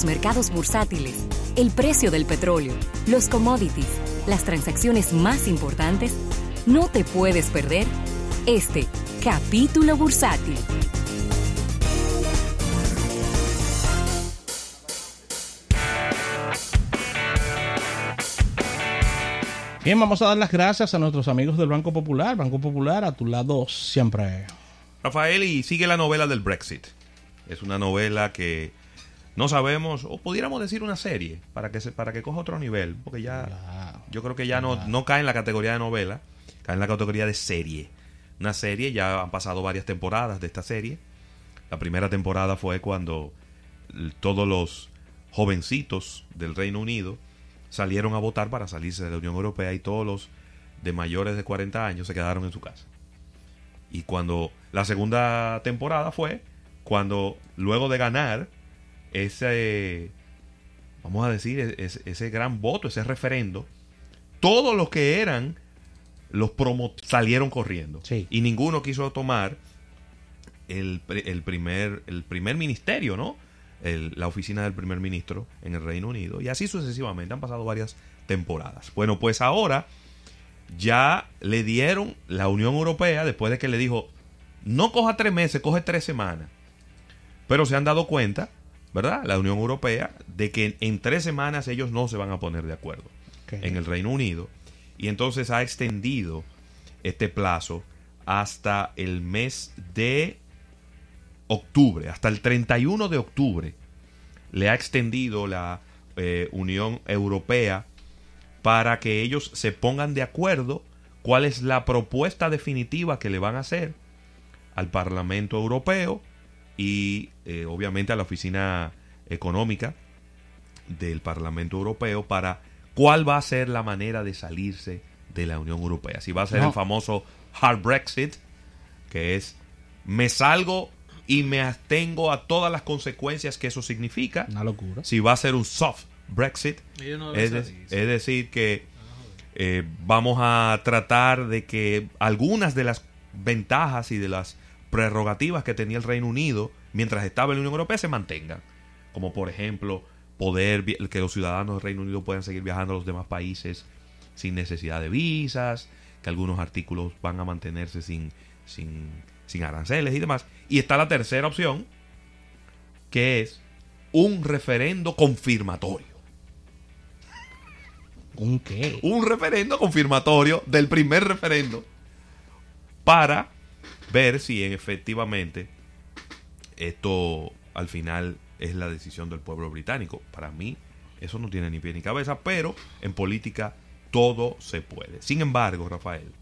los mercados bursátiles, el precio del petróleo, los commodities, las transacciones más importantes, no te puedes perder este capítulo bursátil. Bien, vamos a dar las gracias a nuestros amigos del Banco Popular. Banco Popular, a tu lado siempre. Rafael, y sigue la novela del Brexit. Es una novela que no sabemos, o pudiéramos decir una serie, para que se, para que coja otro nivel, porque ya yo creo que ya no, no cae en la categoría de novela, cae en la categoría de serie. Una serie, ya han pasado varias temporadas de esta serie. La primera temporada fue cuando todos los jovencitos del Reino Unido salieron a votar para salirse de la Unión Europea y todos los de mayores de 40 años se quedaron en su casa. Y cuando la segunda temporada fue cuando luego de ganar ese, vamos a decir, ese, gran voto, ese referendo, todos los que eran los promos salieron corriendo. Y ninguno quiso tomar el, el, primer, el primer ministerio, ¿no? la oficina del primer ministro en el Reino Unido. Y así sucesivamente. Han pasado varias temporadas. Bueno, pues ahora ya le dieron la Unión Europea, después de que le dijo, no coja tres meses, coge tres semanas. Pero se han dado cuenta, ¿verdad? La Unión Europea, de que en tres semanas ellos no se van a poner de acuerdo en el Reino Unido. Y entonces ha extendido este plazo hasta el mes de octubre, hasta el 31 de octubre, le ha extendido la eh, Unión Europea para que ellos se pongan de acuerdo cuál es la propuesta definitiva que le van a hacer al Parlamento Europeo y eh, obviamente a la Oficina Económica del Parlamento Europeo para cuál va a ser la manera de salirse de la Unión Europea. Si va a ser el famoso hard Brexit, que es me salgo y me atengo a todas las consecuencias que eso significa. Una locura. Si va a ser un soft Brexit, es, decir, que eh, vamos a tratar de que algunas de las ventajas y de las prerrogativas que tenía el Reino Unido mientras estaba en la Unión Europea se mantengan. Como por ejemplo, poder que los ciudadanos del Reino Unido puedan seguir viajando a los demás países sin necesidad de visas, que algunos artículos van a mantenerse sin, sin sin aranceles y demás. Y está la tercera opción, que es un referendo confirmatorio. ¿Un qué? Un referendo confirmatorio del primer referendo para ver si efectivamente esto al final es la decisión del pueblo británico. Para mí eso no tiene ni pie ni cabeza, pero en política todo se puede. Sin embargo, Rafael,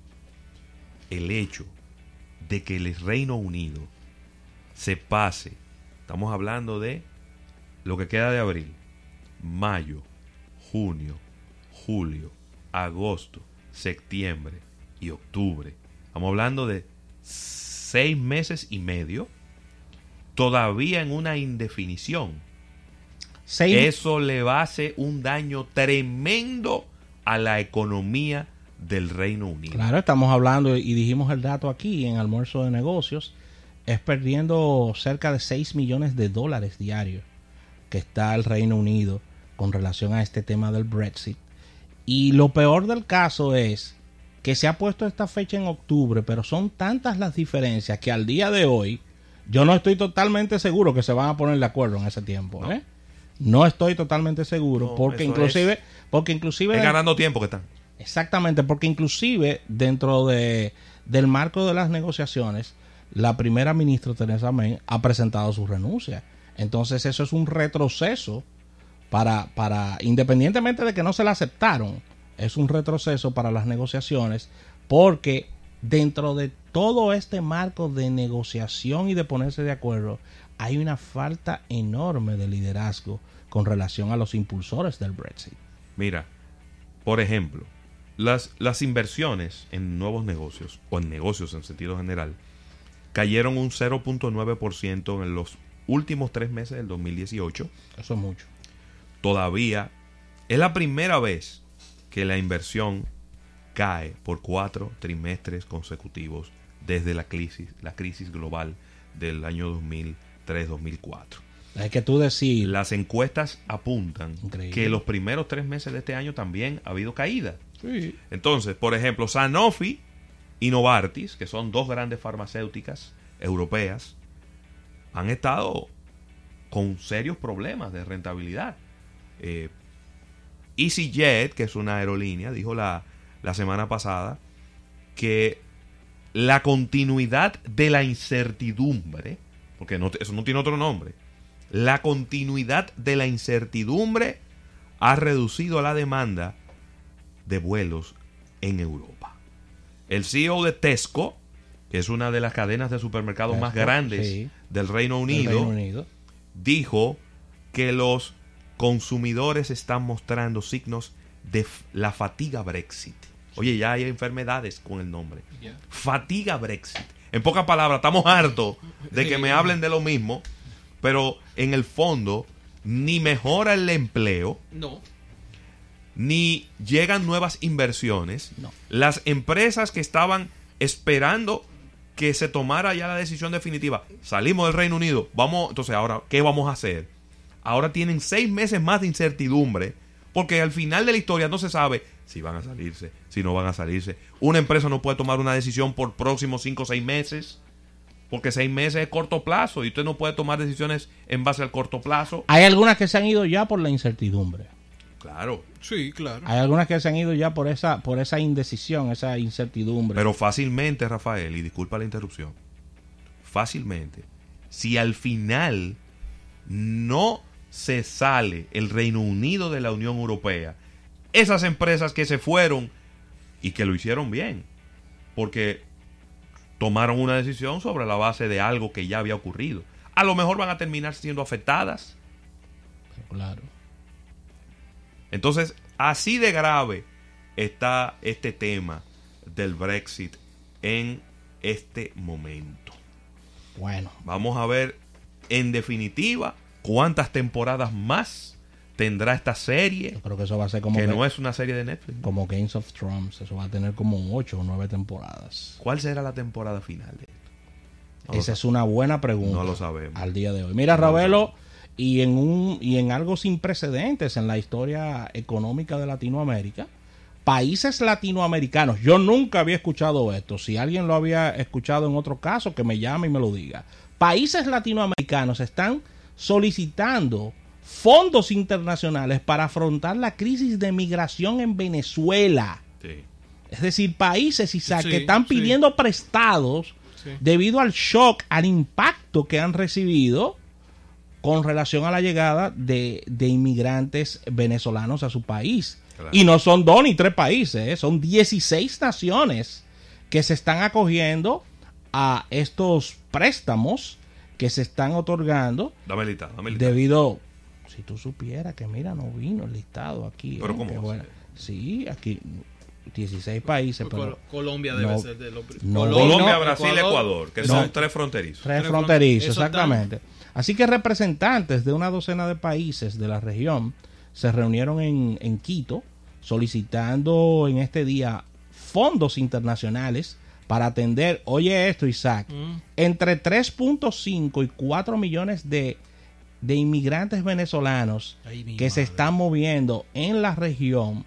el hecho de que el Reino Unido se pase, estamos hablando de lo que queda de abril, mayo, junio, julio, agosto, septiembre y octubre. Estamos hablando de seis meses y medio, todavía en una indefinición. Eso le va a hacer un daño tremendo a la economía del Reino Unido. Claro, estamos hablando y dijimos el dato aquí en almuerzo de negocios, es perdiendo cerca de 6 millones de dólares diarios que está el Reino Unido con relación a este tema del Brexit. Y lo peor del caso es que se ha puesto esta fecha en octubre, pero son tantas las diferencias que al día de hoy yo no estoy totalmente seguro que se van a poner de acuerdo en ese tiempo. No, ¿eh? no estoy totalmente seguro porque inclusive porque inclusive es ganando tiempo que están Exactamente, porque inclusive dentro de, del marco de las negociaciones, la primera ministra Teresa May ha presentado su renuncia. Entonces eso es un retroceso para, para, independientemente de que no se la aceptaron, es un retroceso para las negociaciones porque dentro de todo este marco de negociación y de ponerse de acuerdo, hay una falta enorme de liderazgo con relación a los impulsores del Brexit. Mira, por ejemplo, las, las inversiones en nuevos negocios, o en negocios en sentido general, cayeron un 0.9% en los últimos tres meses del 2018. Eso es mucho. Todavía es la primera vez que la inversión cae por cuatro trimestres consecutivos desde la crisis, la crisis global del año 2003-2004. Es que tú decir. Las encuestas apuntan Increíble. que los primeros tres meses de este año también ha habido caída. Sí. Entonces, por ejemplo, Sanofi y Novartis, que son dos grandes farmacéuticas europeas, han estado con serios problemas de rentabilidad. Eh, EasyJet, que es una aerolínea, dijo la, la semana pasada que la continuidad de la incertidumbre, porque no, eso no tiene otro nombre, la continuidad de la incertidumbre ha reducido la demanda de vuelos en Europa. El CEO de Tesco, que es una de las cadenas de supermercados más grandes sí. del Reino del Unido, Reino Unido. dijo que los consumidores están mostrando signos de la fatiga Brexit. Oye, ya hay enfermedades con el nombre. Fatiga Brexit. En pocas palabras, estamos hartos de que me hablen de lo mismo, pero en el fondo ni mejora el empleo, No. ni llegan nuevas inversiones. No. Las empresas que estaban esperando que se tomara ya la decisión definitiva, salimos del Reino Unido, vamos, entonces ahora, ¿qué vamos a hacer? Ahora tienen seis meses más de incertidumbre, porque al final de la historia no se sabe si van a salirse, si no van a salirse. Una empresa no puede tomar una decisión por próximos cinco o seis meses, porque seis meses es corto plazo y usted no puede tomar decisiones en base al corto plazo. Hay algunas que se han ido ya por la incertidumbre. Claro, Sí, claro. Hay algunas que se han ido ya por esa, por esa indecisión, esa incertidumbre. Pero fácilmente, Rafael, y disculpa la interrupción, fácilmente, si al final no se sale el Reino Unido de la Unión Europea, esas empresas que se fueron y que lo hicieron bien, porque tomaron una decisión sobre la base de algo que ya había ocurrido, a lo mejor van a terminar siendo afectadas. claro. Entonces, así de grave está este tema del Brexit en este momento. Bueno, Vamos a ver, en definitiva, cuántas temporadas más tendrá esta serie, yo creo que eso va a ser como, que no es una serie de Netflix. como Games of Thrones. Eso va a tener como ocho o nueve temporadas. ¿Cuál será la temporada final de esto? No Esa es una buena pregunta. No lo sabemos. Al día de hoy. Mira, No lo Ravelo, y en un y en algo sin precedentes en la historia económica de Latinoamérica, países latinoamericanos. Yo nunca había escuchado esto. Si alguien lo había escuchado en otro caso, que me llame y me lo diga. Países latinoamericanos están solicitando fondos internacionales para afrontar la crisis de migración en Venezuela. Sí. Es decir, países Isaac, Sí, que están sí. pidiendo prestados debido al shock, al impacto que han recibido con relación a la llegada de, de inmigrantes venezolanos a su país. Claro. Y no son dos ni tres países, ¿eh? son 16 naciones que se están acogiendo a estos préstamos que se están otorgando Dame el listado, dame el listado. debido si tú supieras que mira no vino el listado aquí Pero ¿eh? ¿cómo bueno. sí aquí 16 países pero Colombia debe no- ser de los no Colombia, vino- Brasil, Ecuador, que No. son tres fronterizos. tres fronterizos exactamente así que representantes de una docena de países de la región se reunieron en, en Quito solicitando en este día fondos internacionales para atender, oye esto Isaac, Mm. entre 3.5 y 4 millones de, de inmigrantes venezolanos Ay, que se están moviendo en la región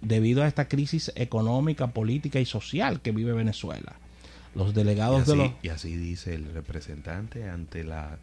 debido a esta crisis económica, política y social que vive Venezuela. Los delegados de los... y así dice el representante ante la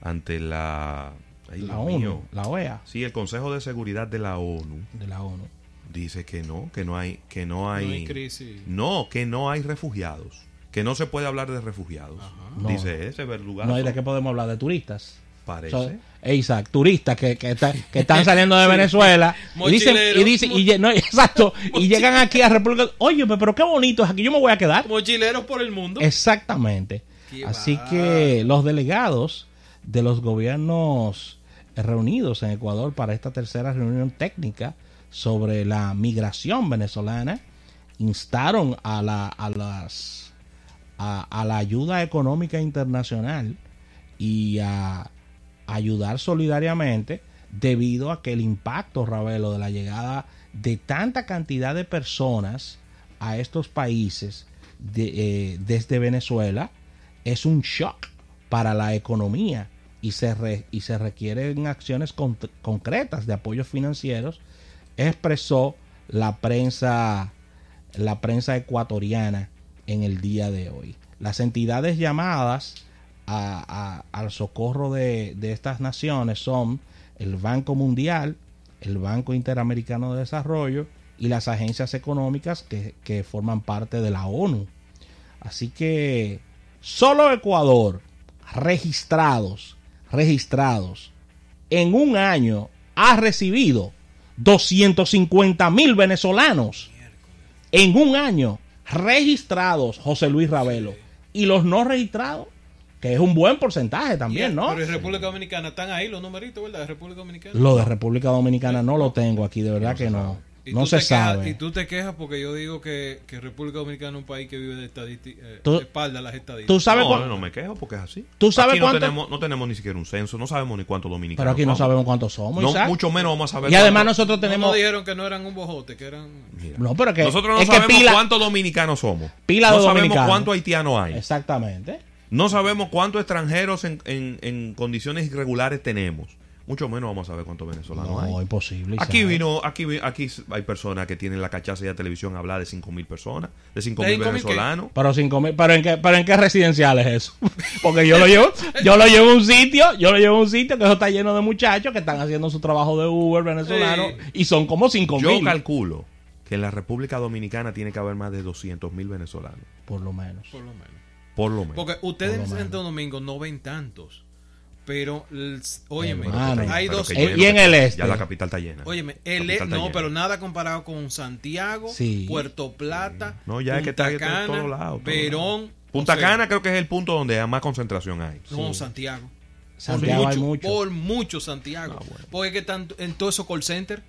ante la ay, La ONU, mío. la OEA, Sí, el Consejo de Seguridad de la ONU de la ONU. Dice que no, que no hay que no No hay hay crisis. no, que no hay refugiados, que no se puede hablar de refugiados. No. Dice ese verdugazo. No hay de qué podemos hablar de turistas. Parece. So, Isaac, turistas que, que, está- que están saliendo de Venezuela y dicen, y dicen, y, no, exacto, y llegan aquí a República, oye, pero qué bonito es aquí, yo me voy a quedar. Mochileros por el mundo. Exactamente. Qué Así que los delegados de los gobiernos reunidos en Ecuador para esta tercera reunión técnica sobre la migración venezolana instaron a la a las a, la ayuda económica internacional y a ayudar solidariamente debido a que el impacto, Ravelo, de la llegada de tanta cantidad de personas a estos países de- eh, desde Venezuela es un shock para la economía y se, re- y se requieren acciones con- concretas de apoyos financieros, expresó la prensa, la prensa ecuatoriana en el día de hoy. Las entidades llamadas al socorro de, de estas naciones son el Banco Mundial, el Banco Interamericano de Desarrollo y las agencias económicas que, que forman parte de la ONU. Así que solo Ecuador, registrados, registrados, en un año ha recibido 250 mil venezolanos. En un año registrados, José Luis Ravelo. Y los no registrados, que es un buen porcentaje también, ¿no? Pero en República Dominicana están ahí los numeritos, ¿verdad? De República Dominicana. Lo de República Dominicana no lo tengo aquí, de verdad que no. Y No se te quejas- sabe. y tú te quejas porque yo digo que, que República Dominicana es un país que vive de estadística, eh, Tú- espalda las estadísticas. ¿Tú sabes no, no me quejo porque es así. ¿Tú sabes Aquí no cuánto- tenemos, no tenemos ni siquiera un censo, no sabemos ni cuántos dominicanos Pero aquí no somos. sabemos cuántos somos. No, Isaac. mucho menos vamos a saber. Y además cuántos- nosotros No tenemos... nos dijeron que no eran un bojote, que eran... Mira, No, pero que, Nosotros no es que sabemos pila- cuántos dominicanos somos. Pila no de sabemos cuántos haitianos hay. Exactamente. No sabemos cuántos extranjeros en, en- en condiciones irregulares tenemos. Mucho menos vamos a saber cuántos venezolanos No, hay. imposible. Aquí vino, aquí, aquí hay personas que tienen la cachaza y la televisión a hablar de 5 mil personas, de 5 ¿De mil 5.000 qué? venezolanos. Pero cinco mil, pero en qué, pero en qué residencial es eso? Porque yo lo llevo, yo lo llevo a un sitio, yo lo llevo a un sitio que eso está lleno de muchachos que están haciendo su trabajo de Uber venezolano Sí. y son como cinco Yo mil. calculo que en la República Dominicana tiene que haber más de 200 mil venezolanos, Por lo menos. Por lo menos. por lo menos. Porque ustedes Por en Santo Domingo no ven tantos. Pero, óyeme, Hermano. hay Pero dos... que Eh, lleno, y en el este. Ya la capital está llena. Óyeme, el, está no, llena. pero nada comparado con Santiago, Sí. Puerto Plata, No, ya es que Punta está en Cana, todos lados. todos Verón. lados. Punta o sea, Cana creo que es el punto donde más concentración hay. No, Sí. Santiago. Santiago por hay mucho, mucho. Por mucho Santiago. Ah, bueno. Porque es que están en todos esos call centers,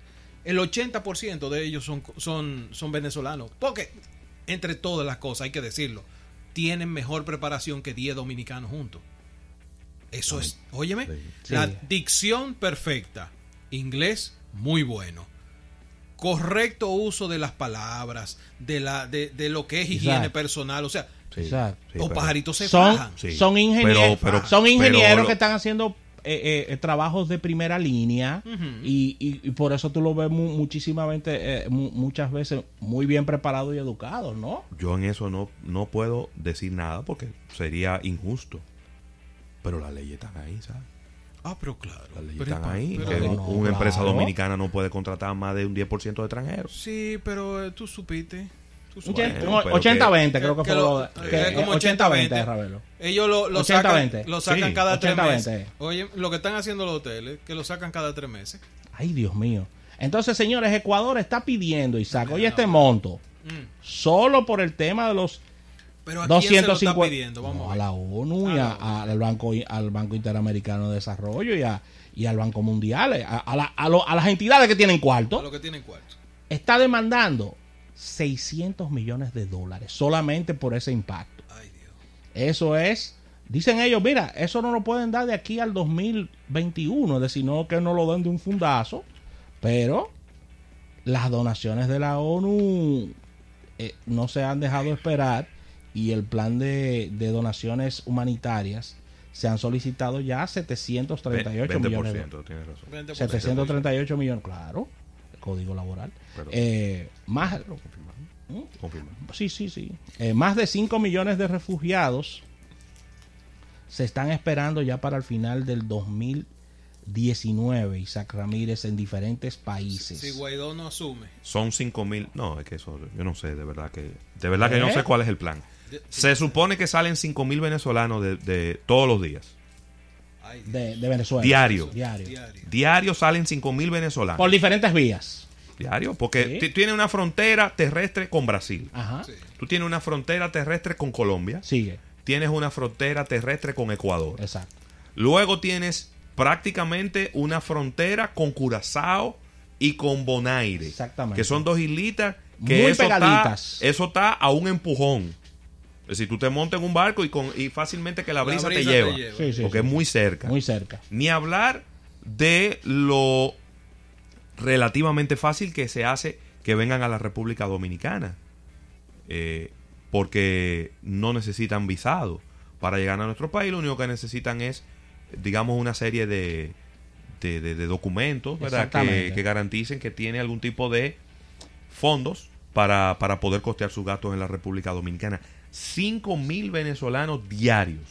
el 80% de ellos son, son, son venezolanos. Porque, entre todas las cosas, hay que decirlo, tienen mejor preparación que 10 dominicanos juntos. Eso es, óyeme, Sí. la dicción perfecta, inglés muy bueno. Correcto uso de las palabras, de la de, de lo que es higiene Exacto. personal, o sea, Sí, Exacto. sí, los pajaritos se son, fajan. Sí. son ingenieros, Pero- pero- son ingenieros pero que están haciendo eh, eh, trabajos de primera línea y, y- y por eso tú lo ves mu- muchísimamente, eh, mu- muchas veces muy bien preparados y educados, ¿no? Yo en eso no, no puedo decir nada porque sería injusto. Pero las leyes están ahí, ¿sabes? Ah, pero claro. Las leyes Pero- están ahí. pero- que no, no, una empresa dominicana no puede contratar más de un 10% de extranjeros. Sí, pero eh, tú supiste. Tú Un supiste. Bueno, pero 80-20 que- creo que, que fue lo- que como eh, 80-20 80-20. Ravelo. Ellos lo, lo 80-20. sacan, lo sacan Sí, cada tres 80-20. meses. Oye, lo que están haciendo los hoteles, que lo sacan cada tres meses. Ay, Dios mío. Entonces, señores, Ecuador está pidiendo, Isaac, oye este monto, Mm. solo por el tema de los Pero ¿a se lo está 250 pidiendo? Vamos No, a a la ONU y A a- al banco al banco interamericano de desarrollo y, a- y al banco mundial a, a la- a lo- a las entidades que tienen A cuarto lo que tienen cuarto. está demandando 600 millones de dólares solamente por ese impacto Ay, Dios. eso es dicen ellos mira eso no lo pueden dar de aquí al 2021 es decir no que no lo den de un fundazo pero las donaciones de la ONU eh, no se han dejado esperar y el plan de, de donaciones humanitarias se han solicitado ya 738 Ve- millones de 20%, tienes razón. 20%. 738 millones, claro, el código laboral. Pero- Eh, más, Confirmado. Confirmado. sí, sí, sí. Eh, más de 5 millones de refugiados se están esperando ya para el final del 2019, Isaac Ramírez, en diferentes países. Si Guaidó no asume. Son 5 mil. No, es que eso, yo no sé, de verdad que. De verdad que no ¿Eh? sé cuál es el plan. Se supone que salen 5 mil venezolanos de, de todos los días. De, de Venezuela. Diario. Diario. Diario. Diario salen 5 mil venezolanos. Por diferentes vías. Diario, porque Sí. ti- tiene una frontera terrestre con Brasil. Ajá. Sí. Tú tienes una frontera terrestre con Colombia. Sigue. Tienes una frontera terrestre con Ecuador. Exacto. Luego tienes prácticamente una frontera con Curazao y con Bonaire. Exactamente. Que son dos islitas que Muy eso pegaditas. Está, eso está a un empujón. Es decir, tú te montas en un barco y, con, y fácilmente que la La brisa, te te lleva. lleva. Sí, sí, porque sí. es muy cerca. Muy cerca. Ni hablar de lo relativamente fácil que se hace que vengan a la República Dominicana. Eh, porque no necesitan visado para llegar a nuestro país. Lo único que necesitan es digamos, una serie de, de, de- de documentos, ¿verdad? Que garanticen que tiene algún tipo de fondos para, para poder costear sus gastos en la República Dominicana. 5 mil venezolanos diarios.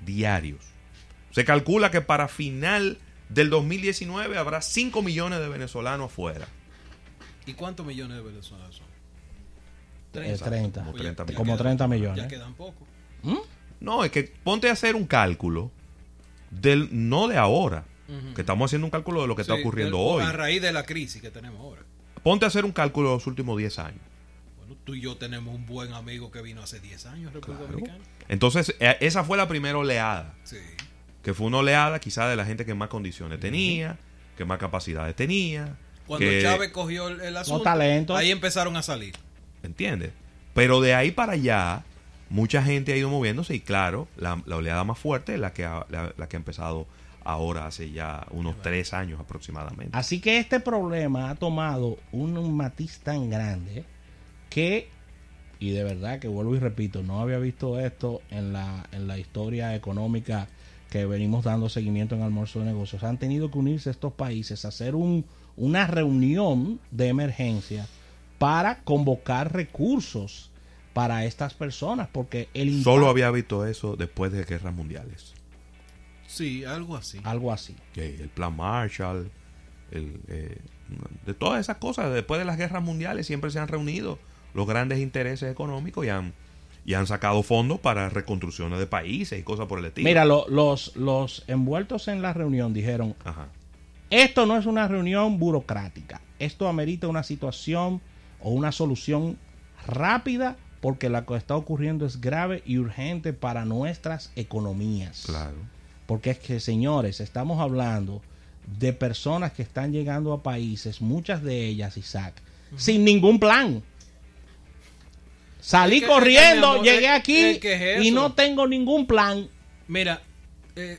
Diarios. Se calcula que para final del 2019 habrá 5 millones de venezolanos afuera. ¿Y cuántos millones de venezolanos son? Eh, 30. Como 30 millones. Como 30 millones. Ya quedan pocos. No, es que ponte a hacer un cálculo del no de ahora, que estamos haciendo un cálculo de lo que está ocurriendo del- hoy. A raíz de la crisis que tenemos ahora. Ponte a hacer un cálculo de los últimos 10 años. Bueno, tú y yo tenemos un buen amigo que vino hace 10 años a República Dominicana. Entonces, eh, esa fue la primera oleada, Sí. que fue una oleada quizá de la gente que más condiciones tenía, que más capacidades tenía, Cuando que, Chávez cogió el, el asunto, talentos. ahí empezaron a salir. ¿entiendes? Pero de ahí para allá, mucha gente ha ido moviéndose y claro, la, la oleada más fuerte es la que, ha, la, la que ha empezado ahora hace ya unos tres años aproximadamente. Así que este problema ha tomado un, matiz tan grande que, y de verdad que vuelvo y repito, no había visto esto en la, en la historia económica que venimos dando seguimiento en Almuerzo de Negocios. Han tenido que unirse estos países a hacer un, una reunión de emergencia para convocar recursos para estas personas, porque el impacto- Solo había visto eso después de guerras mundiales. Sí, algo así. algo así. que el plan Marshall, el, eh, de todas esas cosas, después de las guerras mundiales siempre se han reunido los grandes intereses económicos y han, y han sacado fondos para reconstrucciones de países y cosas por el estilo. Mira, lo- los, los envueltos en la reunión dijeron, Ajá. Esto no es una reunión burocrática. Esto amerita una situación o una solución rápida porque lo que está ocurriendo es grave y urgente para nuestras economías. Claro. Porque es que, señores, estamos hablando de personas que están llegando a países, muchas de ellas, Isaac, sin ningún plan. Salí Es que- corriendo, amor, llegué aquí es que es y no tengo ningún plan. Mira, eh,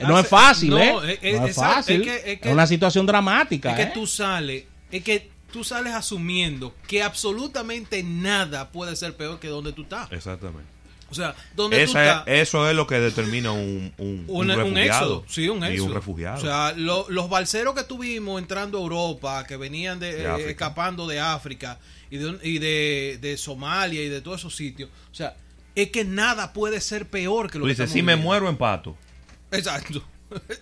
No hace- es fácil, no, ¿eh? es- no es fácil. Es, que, es que- es una situación dramática. es que ¿eh? tú sales, es que tú sales asumiendo que absolutamente nada puede ser peor que donde tú estás. Exactamente. O sea, tú estás. es- eso es lo que determina un, un, un un, un refugiado. éxodo, sí, un Y éxodo. un refugiado. O sea, lo- los balseros que tuvimos entrando a Europa, que venían de, De eh, escapando de África y, de, y de, de Somalia y de todos esos sitios. O sea, es que nada puede ser peor que lo Tú que dices, si me muero empato. Exacto.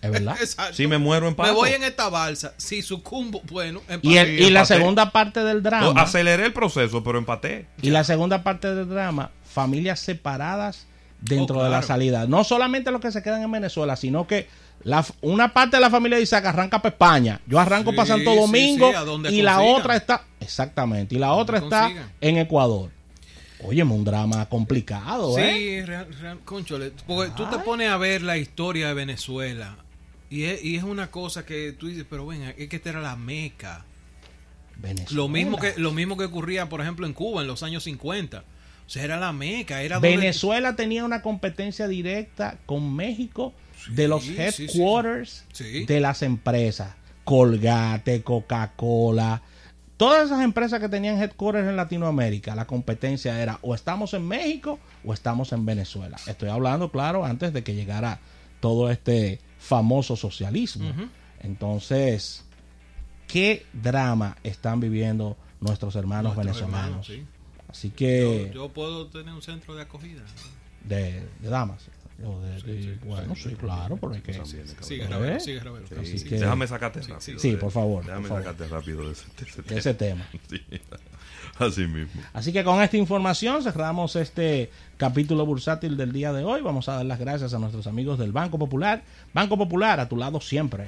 Es verdad. Exacto. Si me muero empato. Me voy en esta balsa. Si sucumbo, bueno, Y, el- empato. y la empaté. segunda parte del drama. No, aceleré el proceso, pero empaté. Y la segunda parte del drama, familias separadas dentro Oh, de la salida. No solamente los que se quedan en Venezuela, sino que la, una parte de la familia de Isaac arranca para España. Yo arranco Sí, para Santo Domingo sí, y la otra está, exactamente, y la otra está en Ecuador. Oye, un drama complicado, ¿eh? Sí, real, real- conchole, porque tú te pones a ver la historia de Venezuela y es, y es una cosa que tú dices, pero ven, es que esta era la meca. Venezuela. Lo mismo que lo mismo que ocurría, por ejemplo, en Cuba en los años 50. O sea, era la meca, era donde- Venezuela tenía una competencia directa con México de los headquarters sí. Sí. de las empresas. Colgate, Coca-Cola. Todas esas empresas que tenían headquarters en Latinoamérica, la competencia era o estamos en México o estamos en Venezuela. Estoy hablando, claro, antes de que llegara todo este famoso socialismo. Entonces, ¿qué drama están viviendo nuestros hermanos venezolanos? hermanos, sí. Así que Yo, yo puedo tener un centro de acogida. de, de damas. O de- de- bueno, sí, claro, pero hay que... Sigue, ¿Eh? Ravelo, sigue, Ravelo. Que- Déjame sacarte rápido. sí, de- por favor, Déjame por favor. sacarte rápido de ese, de ese de ese tema. Sí, Así mismo. Así que con esta información cerramos este capítulo bursátil del día de hoy. Vamos a dar las gracias a nuestros amigos del Banco Popular. Banco Popular, a tu lado siempre.